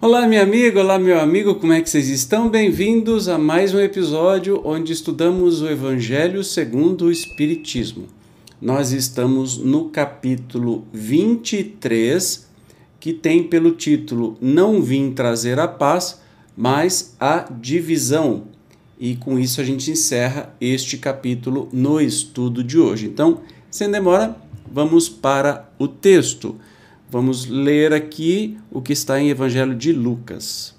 Olá, minha amiga, olá, meu amigo, como é que vocês estão? Bem-vindos a mais um episódio onde estudamos o Evangelho segundo o Espiritismo. Nós estamos no capítulo 23, que tem pelo título Não Vim Trazer a Paz, mas a Divisão. E com isso a gente encerra este capítulo no estudo de hoje. Então, sem demora, vamos para o texto. Vamos ler aqui o que está em Evangelho de Lucas.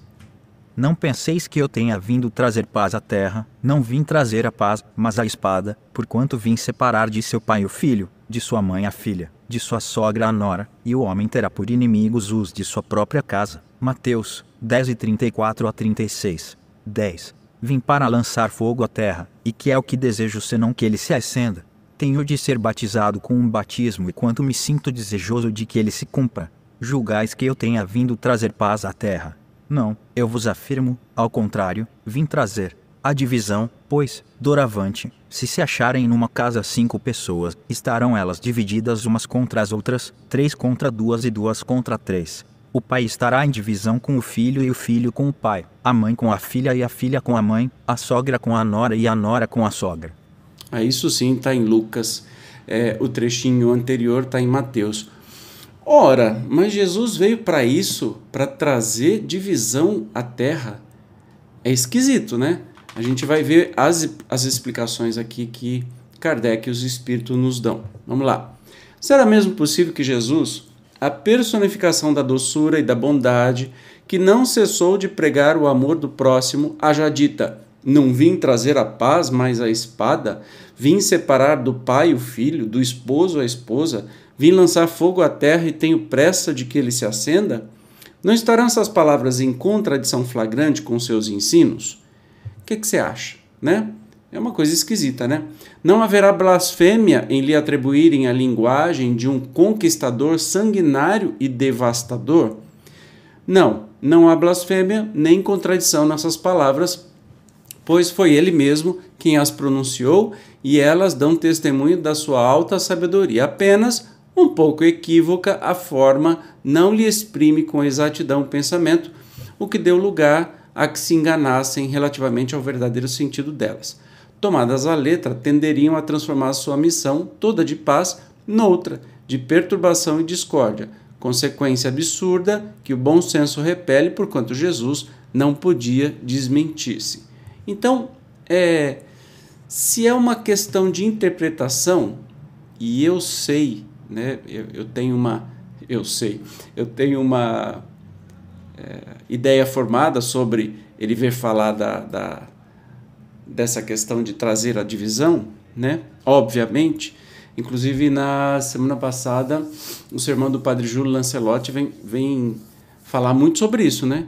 Não penseis que eu tenha vindo trazer paz à terra, não vim trazer a paz, mas a espada, porquanto vim separar de seu pai o filho, de sua mãe a filha, de sua sogra a nora, e o homem terá por inimigos os de sua própria casa. Mateus 10 e 34 a 36. 10. Vim para lançar fogo à terra, e que é o que desejo senão que ele se acenda tenho de ser batizado com um batismo e quanto me sinto desejoso de que ele se cumpra. Julgais que eu tenha vindo trazer paz à terra. Não, eu vos afirmo, ao contrário, vim trazer a divisão, pois, doravante, se se acharem numa casa cinco pessoas, estarão elas divididas umas contra as outras, três contra duas e duas contra três. O pai estará em divisão com o filho e o filho com o pai, a mãe com a filha e a filha com a mãe, a sogra com a nora e a nora com a sogra. Ah, isso sim está em Lucas. É, o trechinho anterior está em Mateus. Ora, mas Jesus veio para isso, para trazer divisão à terra. É esquisito, né? A gente vai ver as, as explicações aqui que Kardec e os Espíritos nos dão. Vamos lá. Será mesmo possível que Jesus, a personificação da doçura e da bondade, que não cessou de pregar o amor do próximo, haja dita: não vim trazer a paz, mas a espada. Vim separar do pai o filho, do esposo a esposa. Vim lançar fogo à terra e tenho pressa de que ele se acenda? Não estarão essas palavras em contradição flagrante com seus ensinos? Que, que você acha, né? É uma coisa esquisita, né? Não haverá blasfêmia em lhe atribuírem a linguagem de um conquistador sanguinário e devastador? Não, não há blasfêmia nem contradição nessas palavras, pois foi ele mesmo quem as pronunciou e elas dão testemunho da sua alta sabedoria. Apenas um pouco equívoca a forma não lhe exprime com exatidão o pensamento, o que deu lugar a que se enganassem relativamente ao verdadeiro sentido delas. Tomadas à letra, tenderiam a transformar sua missão, toda de paz, noutra, de perturbação e discórdia, consequência absurda que o bom senso repele, porquanto Jesus não podia desmentir-se. Então, é, se é uma questão de interpretação, e eu sei, né, eu, eu tenho uma, eu sei, eu tenho uma é, ideia formada sobre ele ver falar da, da, dessa questão de trazer a divisão, né? Obviamente, inclusive na semana passada, o sermão do Padre Júlio Lancelotti vem, vem falar muito sobre isso, né?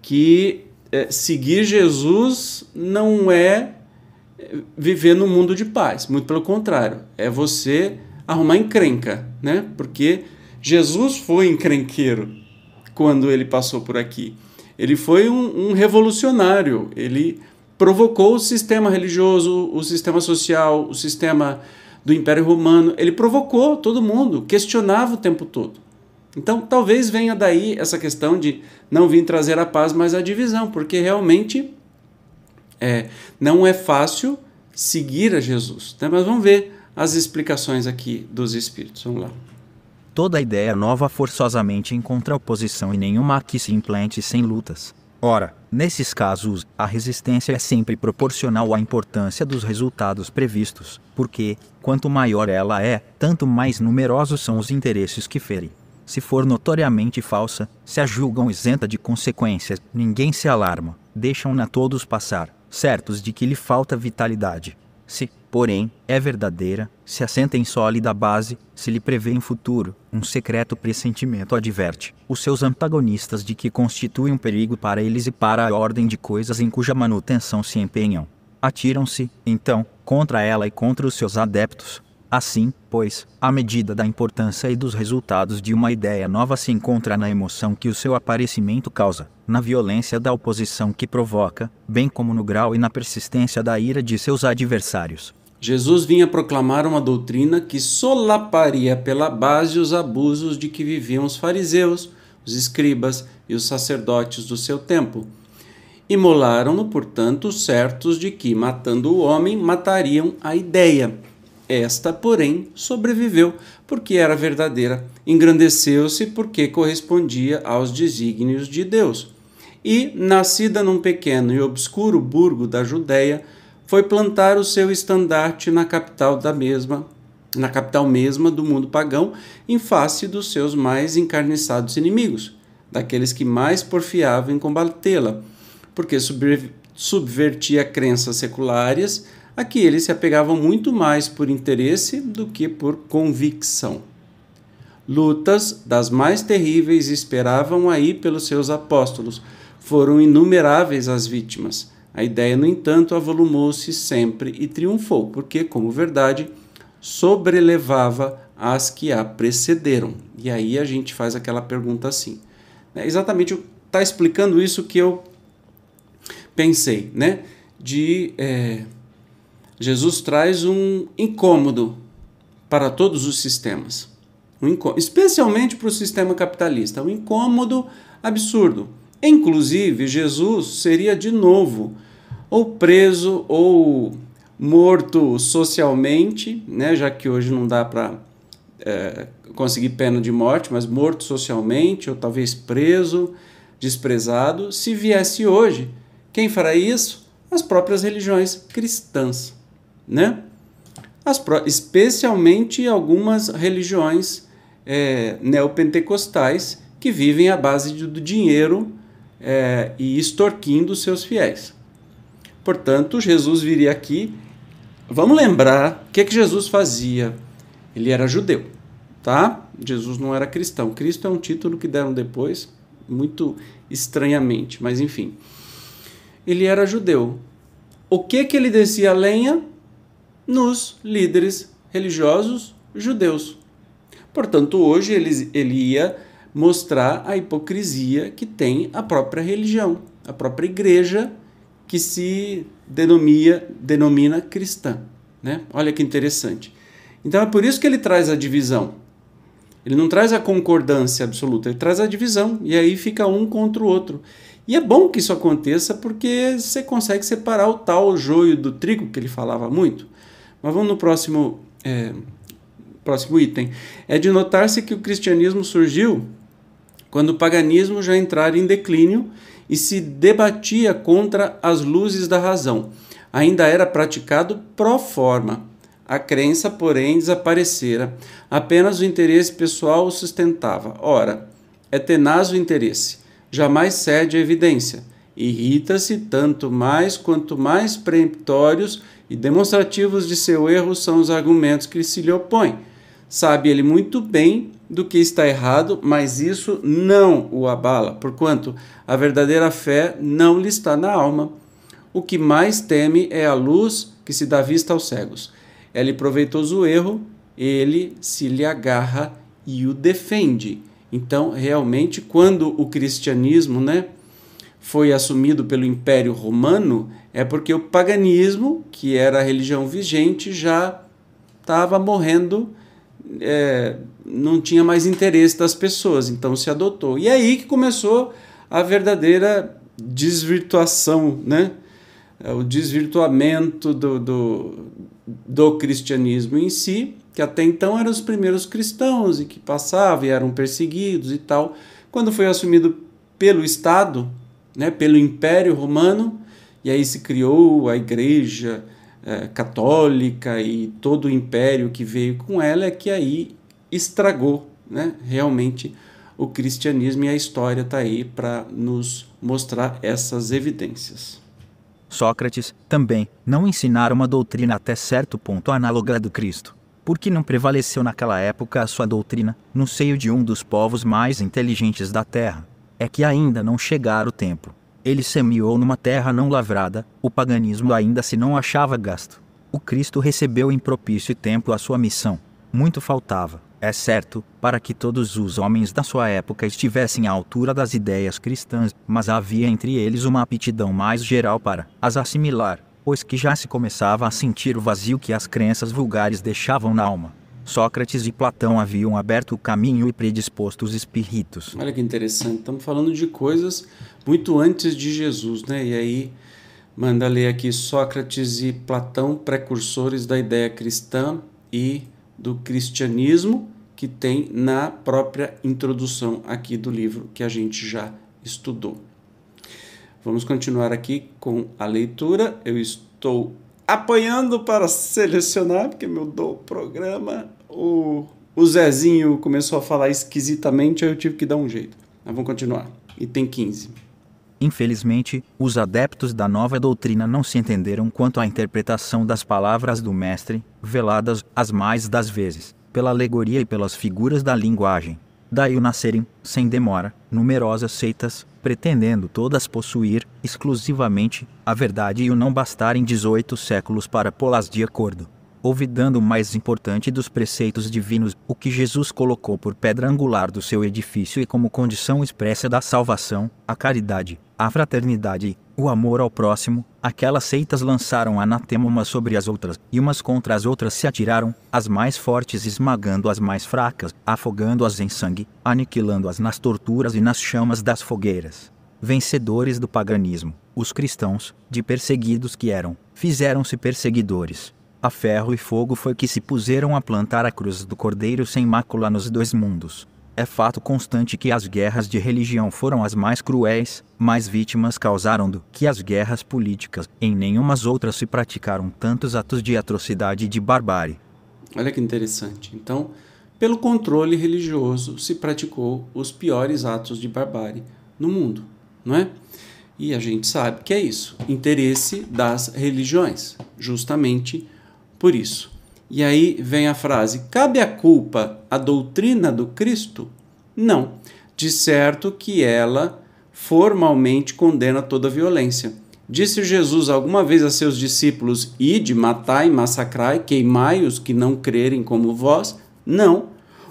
Que é, seguir Jesus não é, é viver no mundo de paz, muito pelo contrário, é você arrumar encrenca, né? Porque Jesus foi encrenqueiro quando ele passou por aqui. Ele foi um, um revolucionário, ele provocou o sistema religioso, o sistema social, o sistema do Império Romano, ele provocou todo mundo, questionava o tempo todo. Então, talvez venha daí essa questão de não vir trazer a paz, mas a divisão, porque realmente é, não é fácil seguir a Jesus. Né? Mas vamos ver as explicações aqui dos Espíritos. Vamos lá. Toda ideia nova forçosamente encontra oposição e nenhuma que se implante sem lutas. Ora, nesses casos, a resistência é sempre proporcional à importância dos resultados previstos, porque, quanto maior ela é, tanto mais numerosos são os interesses que ferem se for notoriamente falsa, se a julgam isenta de consequências, ninguém se alarma, deixam-na todos passar, certos de que lhe falta vitalidade. Se, porém, é verdadeira, se assenta em sólida base, se lhe prevê em futuro, um secreto pressentimento adverte os seus antagonistas de que constitui um perigo para eles e para a ordem de coisas em cuja manutenção se empenham. Atiram-se, então, contra ela e contra os seus adeptos, Assim, pois, a medida da importância e dos resultados de uma ideia nova se encontra na emoção que o seu aparecimento causa, na violência da oposição que provoca, bem como no grau e na persistência da ira de seus adversários. Jesus vinha proclamar uma doutrina que solaparia pela base os abusos de que viviam os fariseus, os escribas e os sacerdotes do seu tempo. Imolaram-no, portanto, certos de que, matando o homem, matariam a ideia esta, porém, sobreviveu porque era verdadeira, engrandeceu-se porque correspondia aos desígnios de Deus. E, nascida num pequeno e obscuro burgo da Judéia, foi plantar o seu estandarte na capital da mesma, na capital mesma do mundo pagão, em face dos seus mais encarniçados inimigos, daqueles que mais porfiavam em combatê-la, porque subvertia crenças seculares a que eles se apegavam muito mais por interesse do que por convicção. Lutas das mais terríveis esperavam aí pelos seus apóstolos. Foram inumeráveis as vítimas. A ideia, no entanto, avolumou-se sempre e triunfou, porque, como verdade, sobrelevava as que a precederam. E aí a gente faz aquela pergunta assim. É exatamente está explicando isso que eu pensei, né? De é, Jesus traz um incômodo para todos os sistemas, um especialmente para o sistema capitalista, um incômodo absurdo. Inclusive, Jesus seria de novo ou preso ou morto socialmente, né, já que hoje não dá para é, conseguir pena de morte, mas morto socialmente, ou talvez preso, desprezado. Se viesse hoje, quem fará isso? As próprias religiões cristãs né? As, especialmente algumas religiões é, neopentecostais que vivem à base do dinheiro é, e extorquindo seus fiéis. Portanto, Jesus viria aqui. Vamos lembrar o que, é que Jesus fazia. Ele era judeu, tá? Jesus não era cristão. Cristo é um título que deram depois, muito estranhamente, mas enfim. Ele era judeu. O que que ele descia a lenha? nos líderes religiosos judeus. Portanto, hoje ele, ele ia mostrar a hipocrisia que tem a própria religião, a própria igreja que se denomia, denomina cristã. Né? Olha que interessante. Então é por isso que ele traz a divisão. Ele não traz a concordância absoluta, ele traz a divisão, e aí fica um contra o outro. E é bom que isso aconteça porque você consegue separar o tal joio do trigo que ele falava muito. Mas vamos no próximo, é, próximo item. É de notar-se que o cristianismo surgiu quando o paganismo já entrara em declínio e se debatia contra as luzes da razão. Ainda era praticado pro forma. A crença, porém, desaparecera. Apenas o interesse pessoal o sustentava. Ora, é tenaz o interesse, jamais cede a evidência. Irrita-se tanto mais quanto mais peremptórios e demonstrativos de seu erro são os argumentos que se lhe opõem. Sabe ele muito bem do que está errado, mas isso não o abala, porquanto a verdadeira fé não lhe está na alma. O que mais teme é a luz que se dá vista aos cegos. É-lhe proveitoso o erro, ele se lhe agarra e o defende. Então, realmente, quando o cristianismo, né, foi assumido pelo Império Romano é porque o paganismo, que era a religião vigente, já estava morrendo, é, não tinha mais interesse das pessoas, então se adotou. E é aí que começou a verdadeira desvirtuação, né? É, o desvirtuamento do, do, do cristianismo em si, que até então eram os primeiros cristãos e que passavam e eram perseguidos e tal. Quando foi assumido pelo Estado, né, pelo Império Romano, e aí se criou a Igreja é, Católica e todo o império que veio com ela, é que aí estragou né, realmente o cristianismo e a história está aí para nos mostrar essas evidências. Sócrates, também, não ensinaram uma doutrina até certo ponto análoga do Cristo. Porque não prevaleceu naquela época a sua doutrina, no seio de um dos povos mais inteligentes da terra, é que ainda não chegara o tempo. Ele semeou numa terra não lavrada, o paganismo ainda se não achava gasto. o Cristo recebeu em propício tempo a sua missão. Muito faltava, é certo, para que todos os homens da sua época estivessem à altura das ideias cristãs, mas havia entre eles uma aptidão mais geral para as assimilar, pois que já se começava a sentir o vazio que as crenças vulgares deixavam na alma. Sócrates e Platão haviam aberto o caminho e predisposto os espíritos. Olha que interessante, estamos falando de coisas muito antes de Jesus, né? E aí manda ler aqui Sócrates e Platão, precursores da ideia cristã e do cristianismo, que tem na própria introdução aqui do livro que a gente já estudou. Vamos continuar aqui com a leitura. Eu estou apanhando para selecionar, porque meu do programa, o, o Zezinho começou a falar esquisitamente, aí eu tive que dar um jeito. Mas vamos continuar. E tem 15. Infelizmente, os adeptos da nova doutrina não se entenderam quanto à interpretação das palavras do Mestre, veladas, as mais das vezes, pela alegoria e pelas figuras da linguagem. Daí o nascerem, sem demora, numerosas seitas, pretendendo todas possuir, exclusivamente, a verdade e o não bastarem 18 séculos para pô-las de acordo olvidando o mais importante dos preceitos divinos, o que Jesus colocou por pedra angular do seu edifício e como condição expressa da salvação, a caridade, a fraternidade, o amor ao próximo, aquelas seitas lançaram anatema umas sobre as outras, e umas contra as outras se atiraram, as mais fortes esmagando as mais fracas, afogando-as em sangue, aniquilando-as nas torturas e nas chamas das fogueiras. Vencedores do paganismo, os cristãos, de perseguidos que eram, fizeram-se perseguidores a ferro e fogo foi que se puseram a plantar a cruz do Cordeiro sem mácula nos dois mundos. É fato constante que as guerras de religião foram as mais cruéis, mais vítimas causaram do que as guerras políticas. Em nenhumas outras se praticaram tantos atos de atrocidade e de barbárie. Olha que interessante. Então, pelo controle religioso se praticou os piores atos de barbárie no mundo, não é? E a gente sabe que é isso, interesse das religiões, justamente por isso. E aí vem a frase: cabe a culpa à doutrina do Cristo? Não. De certo que ela formalmente condena toda violência. Disse Jesus alguma vez a seus discípulos: Ide, matai, massacrai, queimai os que não crerem como vós? Não.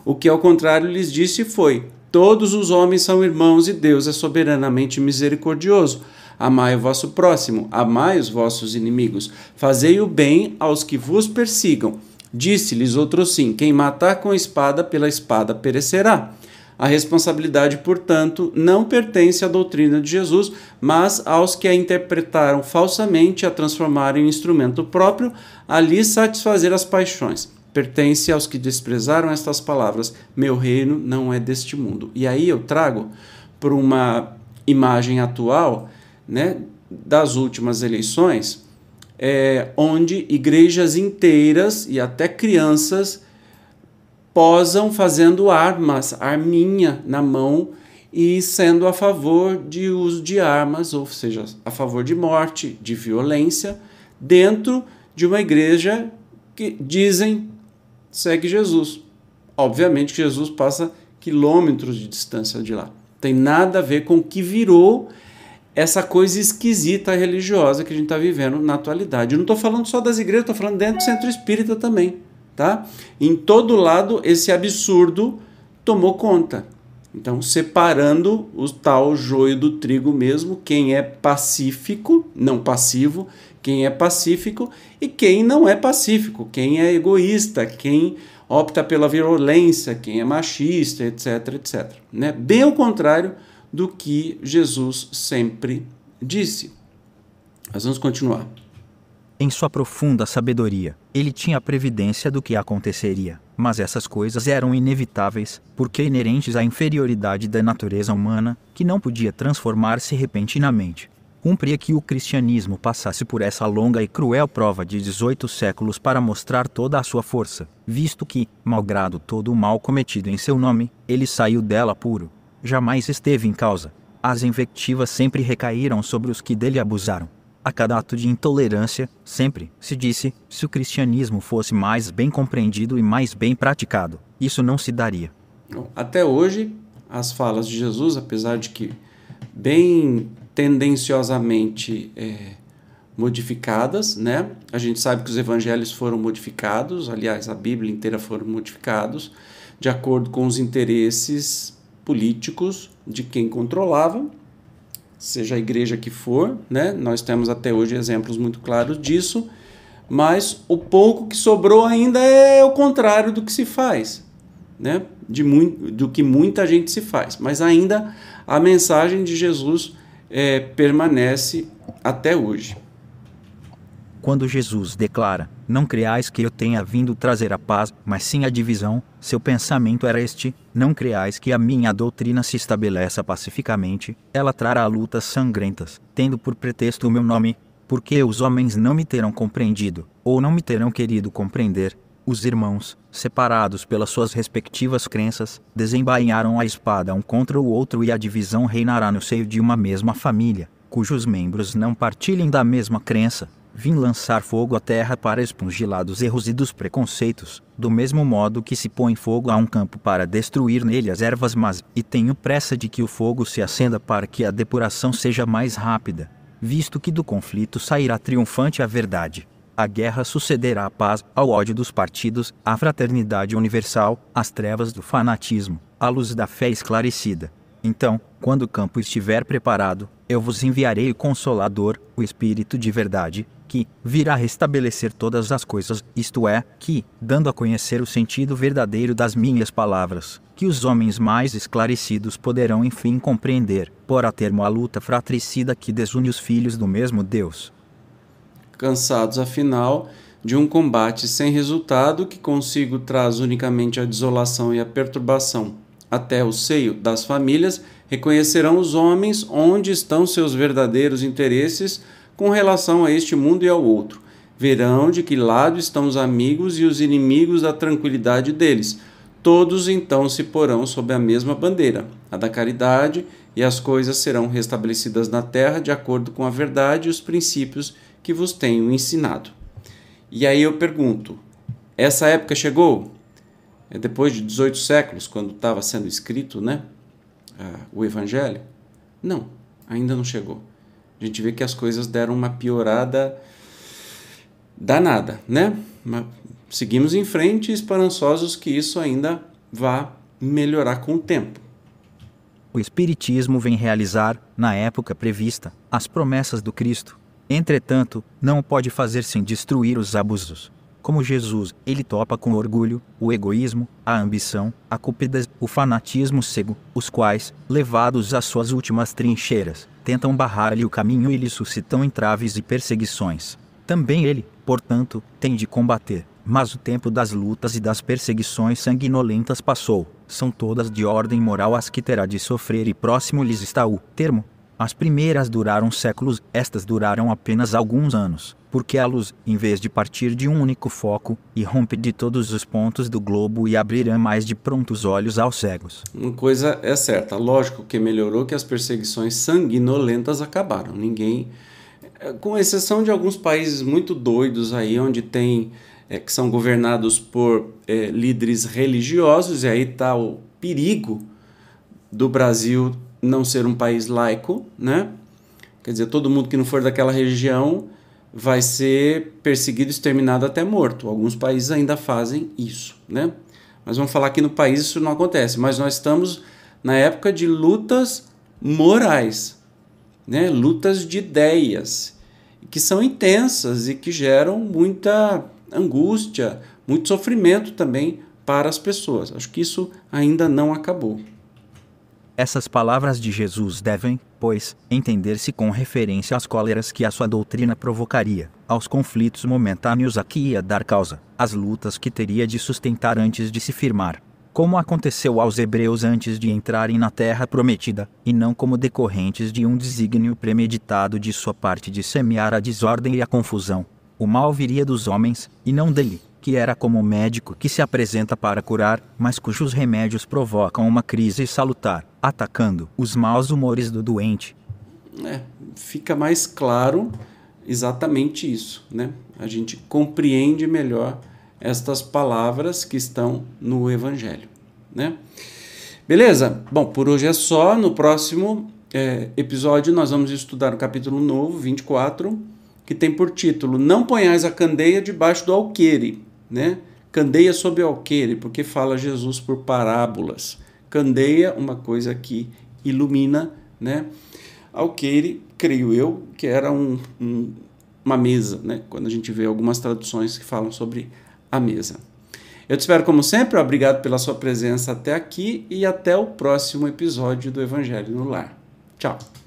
O que ao contrário lhes disse foi: Todos os homens são irmãos e Deus é soberanamente misericordioso. Amai o vosso próximo, amai os vossos inimigos, fazei o bem aos que vos persigam. Disse-lhes outro sim: quem matar com espada, pela espada perecerá. A responsabilidade, portanto, não pertence à doutrina de Jesus, mas aos que a interpretaram falsamente, a transformarem em instrumento próprio, a lhe satisfazer as paixões. Pertence aos que desprezaram estas palavras: Meu reino não é deste mundo. E aí eu trago para uma imagem atual né, das últimas eleições, é, onde igrejas inteiras e até crianças posam fazendo armas, arminha na mão e sendo a favor de uso de armas, ou seja, a favor de morte, de violência, dentro de uma igreja que dizem segue Jesus. Obviamente Jesus passa quilômetros de distância de lá. Tem nada a ver com o que virou essa coisa esquisita religiosa que a gente está vivendo na atualidade. Eu não estou falando só das igrejas, estou falando dentro do centro espírita também. Tá? Em todo lado, esse absurdo tomou conta. Então, separando o tal joio do trigo mesmo, quem é pacífico, não passivo, quem é pacífico e quem não é pacífico, quem é egoísta, quem opta pela violência, quem é machista, etc, etc. Né? Bem ao contrário do que Jesus sempre disse. Mas vamos continuar. Em sua profunda sabedoria, ele tinha a previdência do que aconteceria, mas essas coisas eram inevitáveis, porque inerentes à inferioridade da natureza humana, que não podia transformar-se repentinamente. Cumpria que o cristianismo passasse por essa longa e cruel prova de 18 séculos para mostrar toda a sua força, visto que, malgrado todo o mal cometido em seu nome, ele saiu dela puro, jamais esteve em causa. As invectivas sempre recaíram sobre os que dele abusaram. A cada ato de intolerância, sempre, se disse, se o cristianismo fosse mais bem compreendido e mais bem praticado, isso não se daria. Até hoje, as falas de Jesus, apesar de que bem tendenciosamente é, modificadas, né? A gente sabe que os evangelhos foram modificados, aliás, a Bíblia inteira foram modificados de acordo com os interesses políticos de quem controlava, seja a igreja que for, né? Nós temos até hoje exemplos muito claros disso, mas o pouco que sobrou ainda é o contrário do que se faz, né? De muito, do que muita gente se faz, mas ainda a mensagem de Jesus é, permanece até hoje. Quando Jesus declara: Não creais que eu tenha vindo trazer a paz, mas sim a divisão, seu pensamento era este: Não creais que a minha doutrina se estabeleça pacificamente, ela trará lutas sangrentas, tendo por pretexto o meu nome, porque os homens não me terão compreendido, ou não me terão querido compreender. Os irmãos, separados pelas suas respectivas crenças, desembainharam a espada um contra o outro e a divisão reinará no seio de uma mesma família, cujos membros não partilhem da mesma crença Vim lançar fogo à terra para expungir dos erros e dos preconceitos, do mesmo modo que se põe fogo a um campo para destruir nele as ervas mas, e tenho pressa de que o fogo se acenda para que a depuração seja mais rápida, visto que do conflito sairá triunfante a verdade. A guerra sucederá à paz, ao ódio dos partidos, à fraternidade universal, às trevas do fanatismo, à luz da fé esclarecida. Então, quando o campo estiver preparado, eu vos enviarei o Consolador, o Espírito de verdade, que virá restabelecer todas as coisas, isto é, que, dando a conhecer o sentido verdadeiro das minhas palavras, que os homens mais esclarecidos poderão enfim compreender, por a termo a luta fratricida que desune os filhos do mesmo Deus. Cansados, afinal, de um combate sem resultado que consigo traz unicamente a desolação e a perturbação até o seio das famílias, reconhecerão os homens onde estão seus verdadeiros interesses com relação a este mundo e ao outro. Verão de que lado estão os amigos e os inimigos da tranquilidade deles. Todos então se porão sob a mesma bandeira, a da caridade, e as coisas serão restabelecidas na terra de acordo com a verdade e os princípios que vos tenho ensinado. E aí eu pergunto: essa época chegou? É depois de 18 séculos, quando estava sendo escrito né, o Evangelho? Não, ainda não chegou gente vê que as coisas deram uma piorada danada, né? Mas seguimos em frente, esperançosos que isso ainda vá melhorar com o tempo. O Espiritismo vem realizar, na época prevista, as promessas do Cristo. Entretanto, não pode fazer sem destruir os abusos. Como Jesus, ele topa com o orgulho, o egoísmo, a ambição, a cupidez, o fanatismo cego, os quais, levados às suas últimas trincheiras, tentam barrar-lhe o caminho e lhe suscitam entraves e perseguições. Também ele, portanto, tem de combater. Mas o tempo das lutas e das perseguições sanguinolentas passou. São todas de ordem moral as que terá de sofrer e próximo lhes está o termo. As primeiras duraram séculos, estas duraram apenas alguns anos porque a luz, em vez de partir de um único foco, irrompe de todos os pontos do globo e abrirá mais de prontos olhos aos cegos. Uma coisa é certa, lógico que melhorou que as perseguições sanguinolentas acabaram. Ninguém, é, com exceção de alguns países muito doidos aí, onde tem é, que são governados por é, líderes religiosos, e aí está o perigo do Brasil não ser um país laico, né? Quer dizer, todo mundo que não for daquela região vai ser perseguido, exterminado até morto. Alguns países ainda fazem isso, né? Mas vamos falar que no país isso não acontece. Mas nós estamos na época de lutas morais, né? Lutas de ideias que são intensas e que geram muita angústia, muito sofrimento também para as pessoas. Acho que isso ainda não acabou. Essas palavras de Jesus devem, pois, entender-se com referência às cóleras que a sua doutrina provocaria, aos conflitos momentâneos a que ia dar causa, às lutas que teria de sustentar antes de se firmar, como aconteceu aos hebreus antes de entrarem na terra prometida, e não como decorrentes de um desígnio premeditado de sua parte de semear a desordem e a confusão. O mal viria dos homens, e não dele que era como médico que se apresenta para curar, mas cujos remédios provocam uma crise salutar, atacando os maus humores do doente. É, fica mais claro exatamente isso, né? A gente compreende melhor estas palavras que estão no Evangelho, né? Beleza? Bom, por hoje é só. No próximo é, episódio nós vamos estudar o capítulo novo, 24, que tem por título Não ponhais a candeia debaixo do alqueire, né? Candeia sob alqueire, porque fala Jesus por parábolas. Candeia, uma coisa que ilumina, né? Alqueire, creio eu, que era um, um, uma mesa, né? Quando a gente vê algumas traduções que falam sobre a mesa. Eu te espero como sempre, obrigado pela sua presença até aqui e até o próximo episódio do Evangelho no Lar. Tchau!